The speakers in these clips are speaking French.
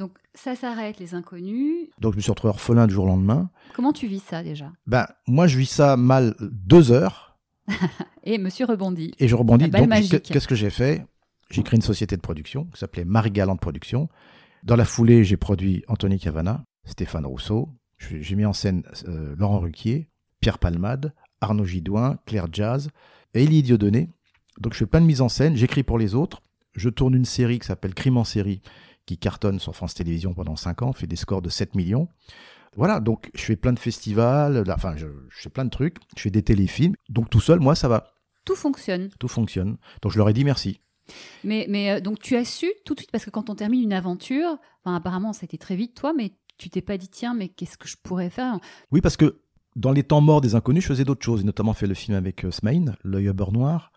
Donc ça s'arrête, les inconnus. Donc je me suis retrouvé orphelin du jour au lendemain. Comment tu vis ça déjà? Ben, moi, je vis ça mal deux heures Et monsieur rebondit. et je rebondis. La Donc, qu'est-ce que j'ai fait? J'ai créé une société de production qui s'appelait Marie Galante Production. Dans la foulée, j'ai produit Anthony Cavana, Stéphane Rousseau. J'ai mis en scène euh, Laurent Ruquier, Pierre Palmade, Arnaud Gidouin, Claire Jazz et Elie Dieudonné. Donc je fais plein de mise en scène, j'écris pour les autres. Je tourne une série qui s'appelle Crime en série, qui cartonne sur France Télévisions pendant 5 ans, fait des scores de 7 millions. Voilà, donc je fais plein de festivals, là, enfin je, je fais plein de trucs, je fais des téléfilms. Donc tout seul, moi, ça va, Tout fonctionne. tout fonctionne. Donc je leur ai dit merci. Mais, mais euh, donc tu as su tout de suite, parce que quand on termine une aventure, enfin, apparemment ça a été très vite toi, mais tu t'es pas dit tiens, mais qu'est-ce que je pourrais faire? Oui, parce que dans les temps morts des inconnus, je faisais d'autres choses. Notamment fait le film avec euh, Smaïn, L'œil à beurre noir.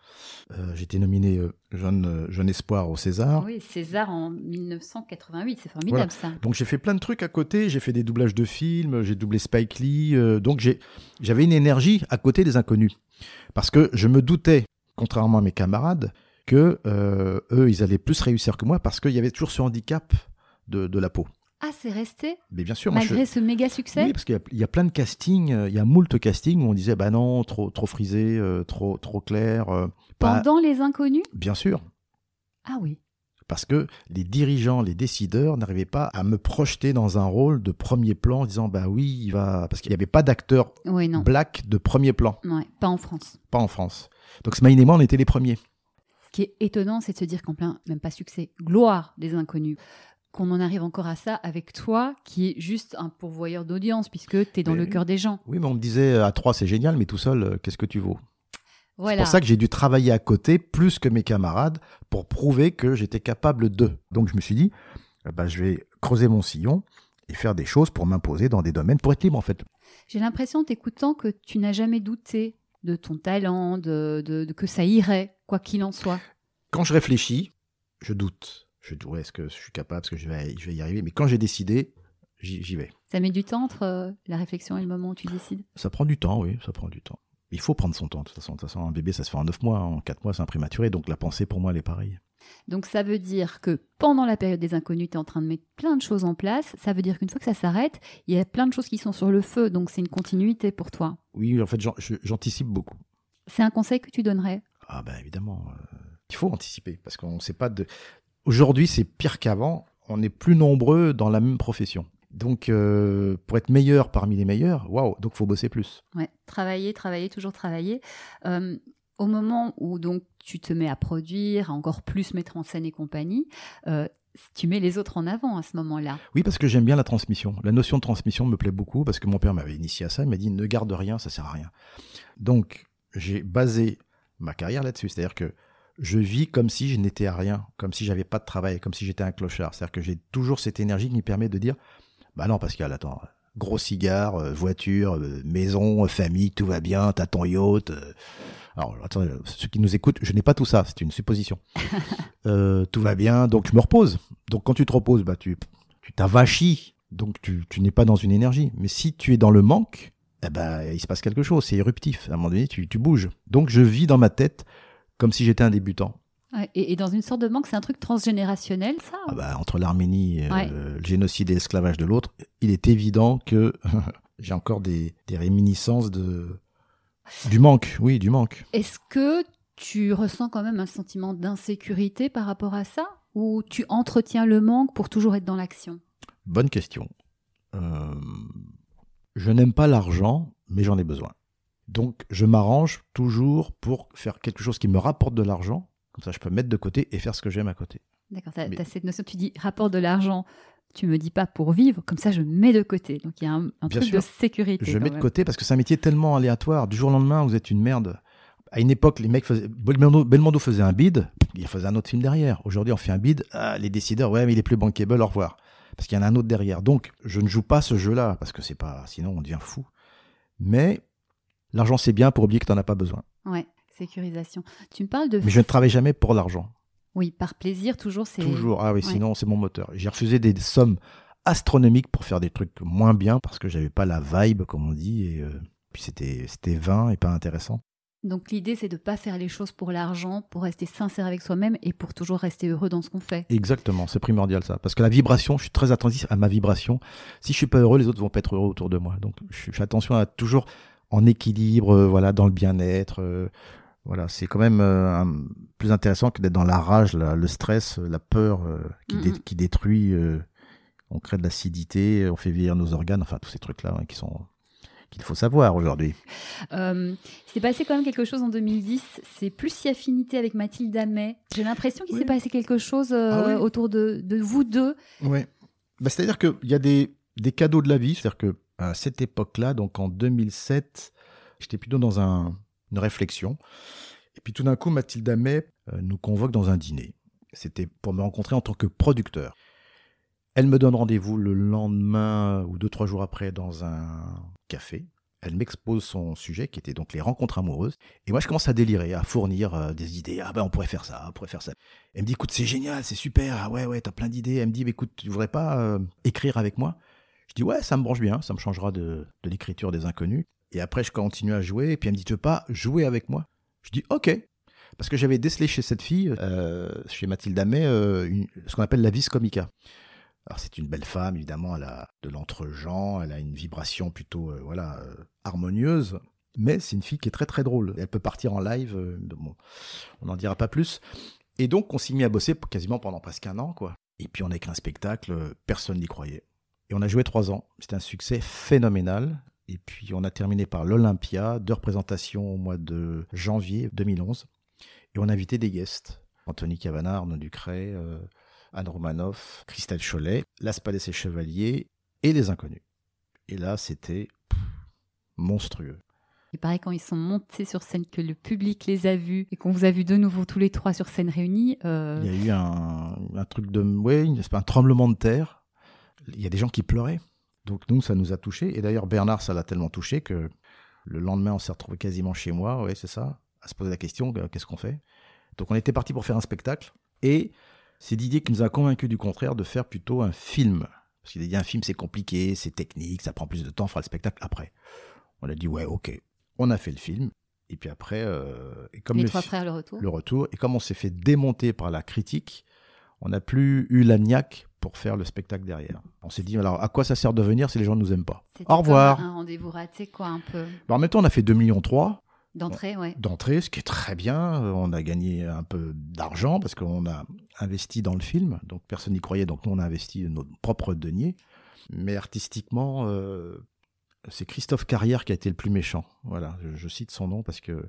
Euh, J'ai été nominé euh, jeune, euh, jeune espoir au César. Oui, César en 1988, c'est formidable ça. Donc j'ai fait plein de trucs à côté. J'ai fait des doublages de films, j'ai doublé Spike Lee. euh, donc j'avais une énergie à côté des inconnus. Parce que je me doutais, contrairement à mes camarades, que eux, ils allaient plus réussir que moi parce qu'il y avait toujours ce handicap de, de la peau. Ah, c'est resté Mais bien sûr, moi, je- malgré ce méga succès. Oui, parce qu'il y a- il y, a plein de castings, euh, il y a moult castings où on disait bah non, trop trop frisé, euh, trop trop clair. euh, pas- Pendant les inconnus Bien sûr, Ah oui. parce que les dirigeants, les décideurs n'arrivaient pas à me projeter dans un rôle de premier plan en disant bah oui, il va parce qu'il n'y avait pas d'acteur Oui, black de premier plan, Ouais, pas en France. pas en France. Donc Smaïn et moi, on était les premiers. Ce qui est étonnant, c'est de se dire qu'en plein, même pas succès, gloire des inconnus, qu'on en arrive encore à ça avec toi, qui est juste un pourvoyeur d'audience, puisque tu es dans Mais le cœur des gens. Oui, mais on me disait à trois c'est génial, mais tout seul, euh, qu'est-ce que tu vaux? C'est Voilà. pour ça que j'ai dû travailler à côté plus que mes camarades pour prouver que j'étais capable de. Donc je me suis dit, euh, bah, je vais creuser mon sillon et faire des choses pour m'imposer dans des domaines, pour être libre en fait. J'ai l'impression, en t'écoutant, que tu n'as jamais douté de ton talent, de, de- de- que ça irait, quoi qu'il en soit. Quand je réfléchis, je doute. Je dis, ouais, est-ce que je suis capable, est-ce que je vais, je vais y arriver? Mais quand j'ai décidé, j'y vais. Ça met du temps entre euh, la réflexion et le moment où tu décides? Ça prend du temps, oui, ça prend du temps. Il faut prendre son temps, de toute façon. De toute façon, un bébé, ça se fait en 9 mois. En 4 mois, c'est un prématuré. Donc la pensée, pour moi, elle est pareille. Donc ça veut dire que pendant la période des inconnus, tu es en train de mettre plein de choses en place. Ça veut dire qu'une fois que ça s'arrête, il y a plein de choses qui sont sur le feu. Donc c'est une continuité pour toi. Oui, en fait, j'anticipe beaucoup. C'est un conseil que tu donnerais? Ah ben évidemment, euh, il faut anticiper parce qu'on ne sait pas de. Aujourd'hui, c'est pire qu'avant. On est plus nombreux dans la même profession. Donc, euh, pour être meilleur parmi les meilleurs, waouh, donc faut bosser plus. Ouais, travailler, travailler, toujours travailler. Euh, au moment où donc tu te mets à produire, à encore plus mettre en scène et compagnie, euh, tu mets les autres en avant à ce moment-là. Oui, parce que j'aime bien la transmission. La notion de transmission me plaît beaucoup parce que mon père m'avait initié à ça. Il m'a dit ne garde rien, ça sert à rien. Donc, j'ai basé ma carrière là-dessus. C'est-à-dire que je vis comme si je n'étais à rien, comme si j'avais pas de travail, comme si j'étais un clochard. C'est-à-dire que j'ai toujours cette énergie qui me permet de dire bah non, Pascal, attends, gros cigare, euh, voiture, euh, maison, euh, famille, tout va bien, t'as ton yacht. euh. Alors, attends, ceux qui nous écoutent, je n'ai pas tout ça, c'est une supposition. Tout va bien, donc je me repose. Donc quand tu te reposes, bah tu tu t'avachis, donc tu, tu n'es pas dans une énergie. Mais si tu es dans le manque, eh ben, il se passe quelque chose, c'est éruptif. À un moment donné, tu, tu bouges. Donc je vis dans ma tête comme si j'étais un débutant. Et, et dans une sorte de manque, c'est un truc transgénérationnel, ça Ah bah, entre l'Arménie, et, euh, le génocide et l'esclavage de l'autre, il est évident que j'ai encore des, des réminiscences de du manque. Oui, du manque. Est-ce que tu ressens quand même un sentiment d'insécurité par rapport à ça Ou tu entretiens le manque pour toujours être dans l'action? Bonne question. Euh, je n'aime pas l'argent, mais j'en ai besoin. Donc, je m'arrange toujours pour faire quelque chose qui me rapporte de l'argent. Comme ça, je peux mettre de côté et faire ce que j'aime à côté. D'accord, tu Mais- as cette notion, tu dis rapport de l'argent, tu me dis pas pour vivre, comme ça je mets de côté. Donc il y a un, un truc de sécurité. Je mets de côté parce que c'est un métier tellement aléatoire. Du jour au lendemain, vous êtes une merde. À une époque, les mecs faisaient. Belmondo, Belmondo faisait un bid, il faisait un autre film derrière. Aujourd'hui, on fait un bid. Ah, les décideurs, ouais, mais il est plus bankable, au revoir. Parce qu'il y en a un autre derrière. Donc, je ne joue pas ce jeu-là parce que c'est pas. Sinon, on devient fou. Mais l'argent, c'est bien pour oublier que tu n'en as pas besoin. Ouais, sécurisation. Tu me parles de. Mais je ne travaille jamais pour l'argent. Oui, par plaisir, toujours c'est. Toujours. Ah oui, Ouais. sinon, c'est mon moteur. J'ai refusé des sommes astronomiques pour faire des trucs moins bien parce que j'avais pas la vibe, comme on dit. Et euh, puis, c'était c'était vain et pas intéressant. Donc l'idée, c'est de ne pas faire les choses pour l'argent, pour rester sincère avec soi-même et pour toujours rester heureux dans ce qu'on fait. Exactement, c'est primordial ça. Parce que la vibration, je suis très attentif à ma vibration. Si je suis pas heureux, les autres vont pas être heureux autour de moi. Donc je fais attention à toujours en équilibre, euh, voilà, dans le bien-être. euh, voilà, c'est quand même euh, un- plus intéressant que d'être dans la rage, la- le stress, la peur euh, qui, dé- Mhm. qui détruit. euh, on crée de l'acidité, on fait vieillir nos organes, enfin tous ces trucs-là hein, qui sont qu'il faut savoir aujourd'hui. Euh, il s'est passé quand même quelque chose en 2010. C'est plus si affinité avec Mathilde Amet. J'ai l'impression qu'il Oui. s'est passé quelque chose euh, Ah oui. autour de, de vous deux. Ouais. Bah, c'est-à-dire qu'il y a des, des cadeaux de la vie. C'est-à-dire que à cette époque-là, donc en 2007, j'étais plutôt dans un- une réflexion. Et puis tout d'un coup, Mathilde Amet euh, nous convoque dans un dîner. C'était pour me rencontrer en tant que producteur. Elle me donne rendez-vous le lendemain ou deux, trois jours après dans un café. Elle m'expose son sujet qui était donc les rencontres amoureuses. Et moi, je commence à délirer, à fournir euh, des idées. Ah ben, on pourrait faire ça, on pourrait faire ça. Elle me dit, écoute, c'est génial, c'est super. Ah ouais, ouais, t'as plein d'idées. Elle me dit, écoute, tu voudrais pas euh, écrire avec moi? Je dis, ouais, ça me branche bien, ça me changera de, l'écriture des inconnus. Et après, je continue à jouer. Et puis elle me dit, tu veux pas jouer avec moi? Je dis, ok. Parce que j'avais décelé chez cette fille, euh, chez Mathilde Amet, euh, une- ce qu'on appelle la vis comica. Alors c'est une belle femme, évidemment, elle a de l'entre-gens, elle a une vibration plutôt euh, voilà euh, harmonieuse, mais c'est une fille qui est très très drôle. Elle peut partir en live, on n'en dira pas plus. Et donc on s'est mis à bosser quasiment pendant presque un an, quoi. Et puis on a écrit un spectacle, personne n'y croyait. Et on a joué trois ans, c'était un succès phénoménal. Et puis on a terminé par l'Olympia, deux représentations au mois de janvier 2011. Et on a invité des guests. Anthony Cavana, Arnaud Ducret, euh, Anne Romanoff, Christelle Cholet, Las Palais et Chevaliers et les Inconnus. Et là, c'était monstrueux. Il paraît quand ils sont montés sur scène que le public les a vus et qu'on vous a vu de nouveau tous les trois sur scène réunis. euh, Il y a eu un, un truc de. C'est un tremblement de terre. Il y a des gens qui pleuraient. Donc, nous, ça nous a touchés. Et d'ailleurs, Bernard, ça l'a tellement touché que le lendemain, on s'est retrouvé quasiment chez moi. Ouais, c'est ça. À se poser la question euh, qu'est-ce qu'on fait? Donc, on était parti pour faire un spectacle. Et c'est Didier qui nous a convaincus du contraire de faire plutôt un film. Parce qu'il a dit un film, c'est compliqué, c'est technique, ça prend plus de temps, on fera le spectacle après. On a dit ouais, ok. On a fait le film. Et puis après, euh, et comme les le trois frères le retour. le retour. Et comme on s'est fait démonter par la critique, on n'a plus eu la niaque pour faire le spectacle derrière. On s'est dit, alors à quoi ça sert de venir si les gens ne nous aiment pas? Au revoir. Un rendez-vous raté, quoi, un peu. Bah, En même temps, on a fait 2 millions 3 D'entrée, ouais. d'entrée, ce qui est très bien. Euh, On a gagné un peu d'argent parce qu'on a investi dans le film. Donc personne n'y croyait, donc nous on a investi notre propre denier. Mais artistiquement, euh, c'est Christophe Carrière qui a été le plus méchant. Voilà, je, je cite son nom parce que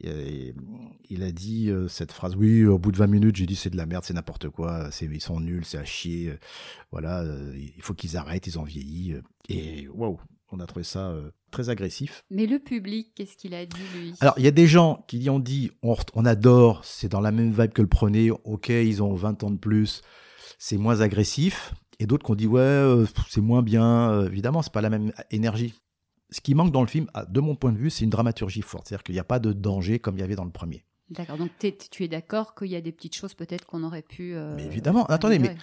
il a dit euh, cette phrase. Oui, au bout de 20 minutes, j'ai dit c'est de la merde, c'est n'importe quoi, c'est ils sont nuls, c'est à chier. euh, Voilà, euh, il faut qu'ils arrêtent, ils ont vieilli. Et waouh, on a trouvé ça très agressif. Mais le public, qu'est-ce qu'il a dit, lui? Alors, il y a des gens qui y ont dit on, on adore, c'est dans la même vibe que le premier, ok, ils ont 20 ans de plus, c'est moins agressif. Et d'autres qui ont dit ouais, c'est moins bien. Évidemment, c'est pas la même énergie. Ce qui manque dans le film, de mon point de vue, c'est une dramaturgie forte. C'est-à-dire qu'il n'y a pas de danger comme il y avait dans le premier. D'accord, donc tu es d'accord qu'il y a des petites choses peut-être qu'on aurait pu. euh, Mais évidemment, attendez, mais-.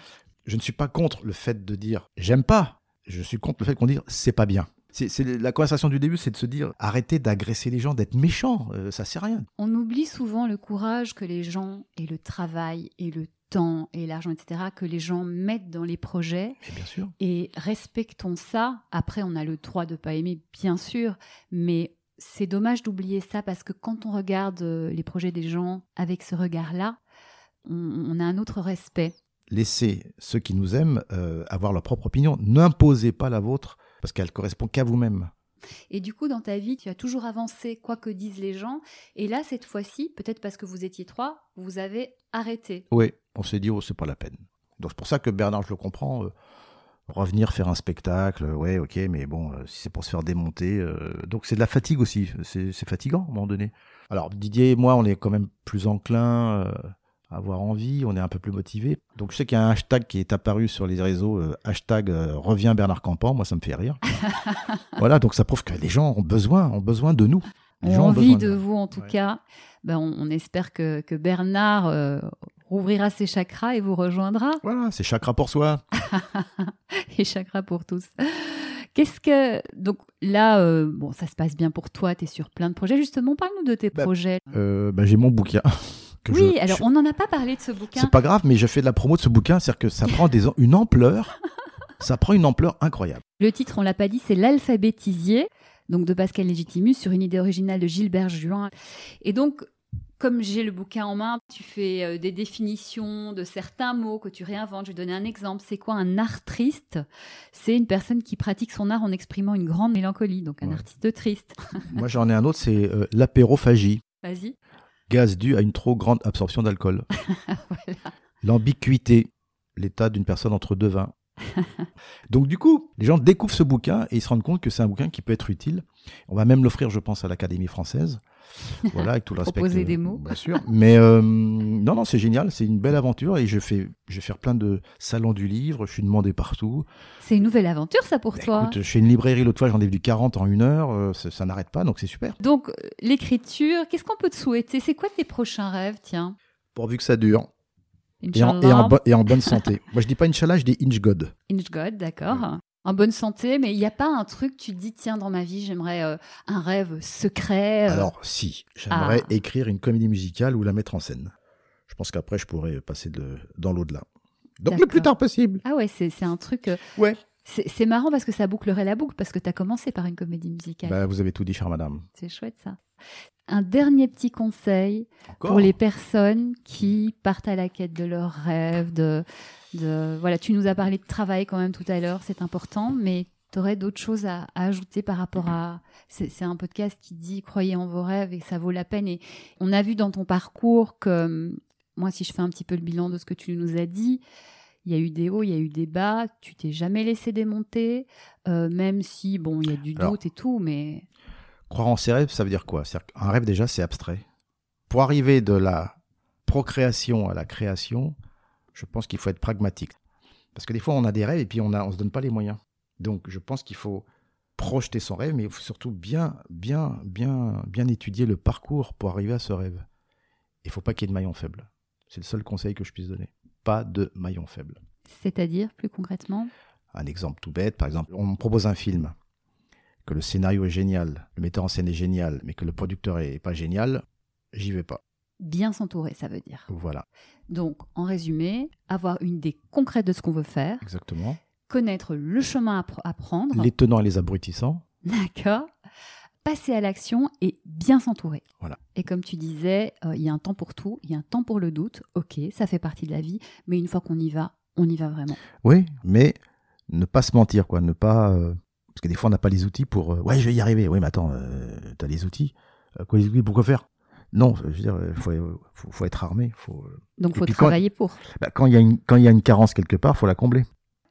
Je ne suis pas contre le fait de dire j'aime pas. Je suis contre le fait qu'on dise c'est pas bien. C'est la conversation du début, c'est de se dire arrêtez d'agresser les gens, d'être méchants. Euh, ça sert à rien. On oublie souvent le courage que les gens et le travail et le temps et l'argent, etc., que les gens mettent dans les projets. Mais bien sûr. Et respectons ça. Après, on a le droit de pas aimer, bien sûr, mais c'est dommage d'oublier ça parce que quand on regarde euh, les projets des gens avec ce regard-là, on, on a un autre respect. laissez ceux qui nous aiment euh, avoir leur propre opinion. N'imposez pas la vôtre parce qu'elle correspond qu'à vous-même. Et du coup, dans ta vie, tu as toujours avancé quoi que disent les gens. Et là, cette fois-ci, peut-être parce que vous étiez trois, vous avez arrêté. Oui, on s'est dit, oh, c'est pas la peine. Donc c'est pour ça que Bernard, je le comprends, euh, revenir faire un spectacle, ouais, ok, mais bon, euh, si c'est pour se faire démonter. euh, donc c'est de la fatigue aussi, c'est fatigant à un moment donné. Alors Didier et moi, on est quand même plus enclins euh, avoir envie, on est un peu plus motivés. Donc je sais qu'il y a un hashtag qui est apparu sur les réseaux, euh, hashtag euh, revient Bernard Campan, moi ça me fait rire. voilà, donc ça prouve que les gens ont besoin, ont besoin de nous. Les On gens a ont envie besoin de vous, en tout Ouais. cas. Ben, on, on espère que, que Bernard euh, rouvrira ses chakras et vous rejoindra. Voilà, c'est chakra pour soi. et chakras pour tous. Qu'est-ce que. Donc là, euh, bon, ça se passe bien pour toi, tu es sur plein de projets. Justement, parle-nous de tes Bah, projets. Bah, j'ai mon bouquin. Que Oui, je- alors je- on n'en a pas parlé de ce bouquin. C'est pas grave, mais je fais de la promo de ce bouquin, c'est-à-dire que ça prend des, une ampleur, ça prend une ampleur incroyable. Le titre, on l'a pas dit, c'est L'alphabétisier, donc de Pascal Légitimus, sur une idée originale de Gilbert Juin. Et donc, comme j'ai le bouquin en main, tu fais euh, des définitions de certains mots que tu réinventes. Je vais donner un exemple. C'est quoi un artiste C'est une personne qui pratique son art en exprimant une grande mélancolie, donc un Ouais. artiste triste. Moi, j'en ai un autre, c'est euh, l'apérophagie, Vas-y. Gaz dû à une trop grande absorption d'alcool. Voilà. L'ambiguïté, l'état d'une personne entre deux vins. Donc du coup, les gens découvrent ce bouquin et ils se rendent compte que c'est un bouquin qui peut être utile. On va même l'offrir, je pense, à l'Académie française. Voilà, avec tout le respect. Proposer des mots. Bien sûr. Mais euh, non, non, c'est génial. C'est une belle aventure et je fais, je vais faire plein de salons du livre. Je suis demandé partout. C'est une nouvelle aventure, ça, pour toi. Écoute, je fais une librairie l'autre fois, j'en ai vu du 40 en une heure. euh, ça ça n'arrête pas, donc c'est super. Donc, euh, l'écriture, qu'est-ce qu'on peut te souhaiter? C'est quoi tes prochains rêves, tiens? Pourvu que ça dure. Et en, et en bonne santé. Moi, je dis pas Inch'Allah, je dis Inch God. Inch God, d'accord. En bonne santé, mais il n'y a pas un truc, tu te dis, tiens, dans ma vie, j'aimerais euh, un rêve secret. euh, Alors, si, j'aimerais Ah. écrire une comédie musicale ou la mettre en scène. Je pense qu'après, je pourrais passer de, dans l'au-delà. Donc, le plus tard possible. Ah ouais, c'est un truc. euh, Ouais. C'est c'est marrant parce que ça bouclerait la boucle, parce que tu as commencé par une comédie musicale. Bah, vous avez tout dit, chère madame. C'est chouette ça. Un dernier petit conseil Encore pour les personnes qui partent à la quête de leurs rêves, de, de voilà, tu nous as parlé de travail quand même tout à l'heure, c'est important, mais tu aurais d'autres choses à, à ajouter par rapport à c'est un podcast qui dit croyez en vos rêves et ça vaut la peine. Et on a vu dans ton parcours que hum, moi si je fais un petit peu le bilan de ce que tu nous as dit, il y a eu des hauts, il y a eu des bas, tu t'es jamais laissé démonter, euh, même si bon, il y a du Alors, doute et tout, mais Croire en ses rêves, ça veut dire quoi? C'est-à-dire qu'un rêve, déjà, c'est abstrait. Pour arriver de la procréation à la création, je pense qu'il faut être pragmatique. Parce que des fois, on a des rêves et puis on ne on se donne pas les moyens. Donc, je pense qu'il faut projeter son rêve, mais il faut surtout bien, bien, bien, bien étudier le parcours pour arriver à ce rêve. Il faut pas qu'il y ait de maillon faible. C'est le seul conseil que je puisse donner. Pas de maillon faible. c'est-à-dire plus concrètement? Un exemple tout bête, par exemple, on me propose un film, que le scénario est génial, le metteur en scène est génial, mais que le producteur est pas génial, j'y vais pas. bien s'entourer, ça veut dire. Voilà, Donc, en résumé, avoir une idée concrète de ce qu'on veut faire, exactement. connaître le chemin à, pr- à prendre, Les tenants et les abrutissants, d'accord, passer à l'action et bien s'entourer. Voilà. Et comme tu disais, euh, il y a un temps pour tout, il y a un temps pour le doute, ok, ça fait partie de la vie, mais une fois qu'on y va, on y va vraiment. oui, mais ne pas se mentir, quoi, ne pas... euh, Parce que des fois, on n'a pas les outils pour... euh, ouais, je vais y arriver. Oui, mais attends, euh, t'as les outils. Euh, quoi, les outils, pourquoi faire? Non, je veux dire, il faut, faut, faut être armé. Faut... Donc, Et faut puis quand- travailler pour. bah, quand il y, a une- quand il y a une carence quelque part, faut la combler.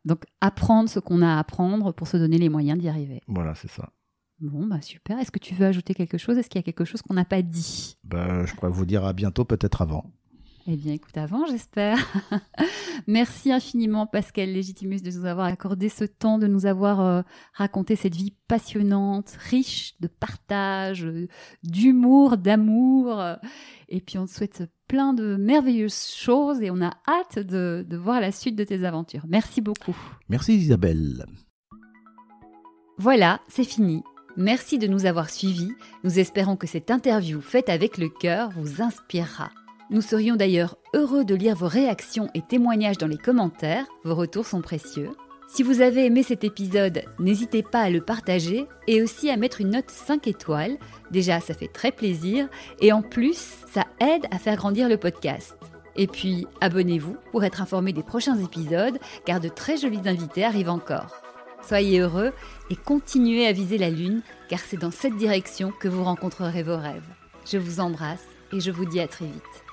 Donc, apprendre ce qu'on a à apprendre pour se donner les moyens d'y arriver. Voilà, c'est ça. Bon, bah super. Est-ce que tu veux ajouter quelque chose? Est-ce qu'il y a quelque chose qu'on n'a pas dit? Bah, je pourrais vous dire à bientôt, peut-être avant. Eh bien, écoute, avant, j'espère. Merci infiniment, Pascal Légitimus, de nous avoir accordé ce temps, de nous avoir euh, raconté cette vie passionnante, riche de partage, euh, d'humour, d'amour. Et puis, on te souhaite plein de merveilleuses choses et on a hâte de, de voir la suite de tes aventures. Merci beaucoup. Merci Isabelle. Voilà, c'est fini. Merci de nous avoir suivis. Nous espérons que cette interview faite avec le cœur vous inspirera. Nous serions d'ailleurs heureux de lire vos réactions et témoignages dans les commentaires. Vos retours sont précieux. Si vous avez aimé cet épisode, n'hésitez pas à le partager et aussi à mettre une note 5 étoiles. Déjà, ça fait très plaisir et en plus, ça aide à faire grandir le podcast. Et puis, abonnez-vous pour être informé des prochains épisodes car de très jolis invités arrivent encore. Soyez heureux et continuez à viser la Lune, car c'est dans cette direction que vous rencontrerez vos rêves. Je vous embrasse et je vous dis à très vite.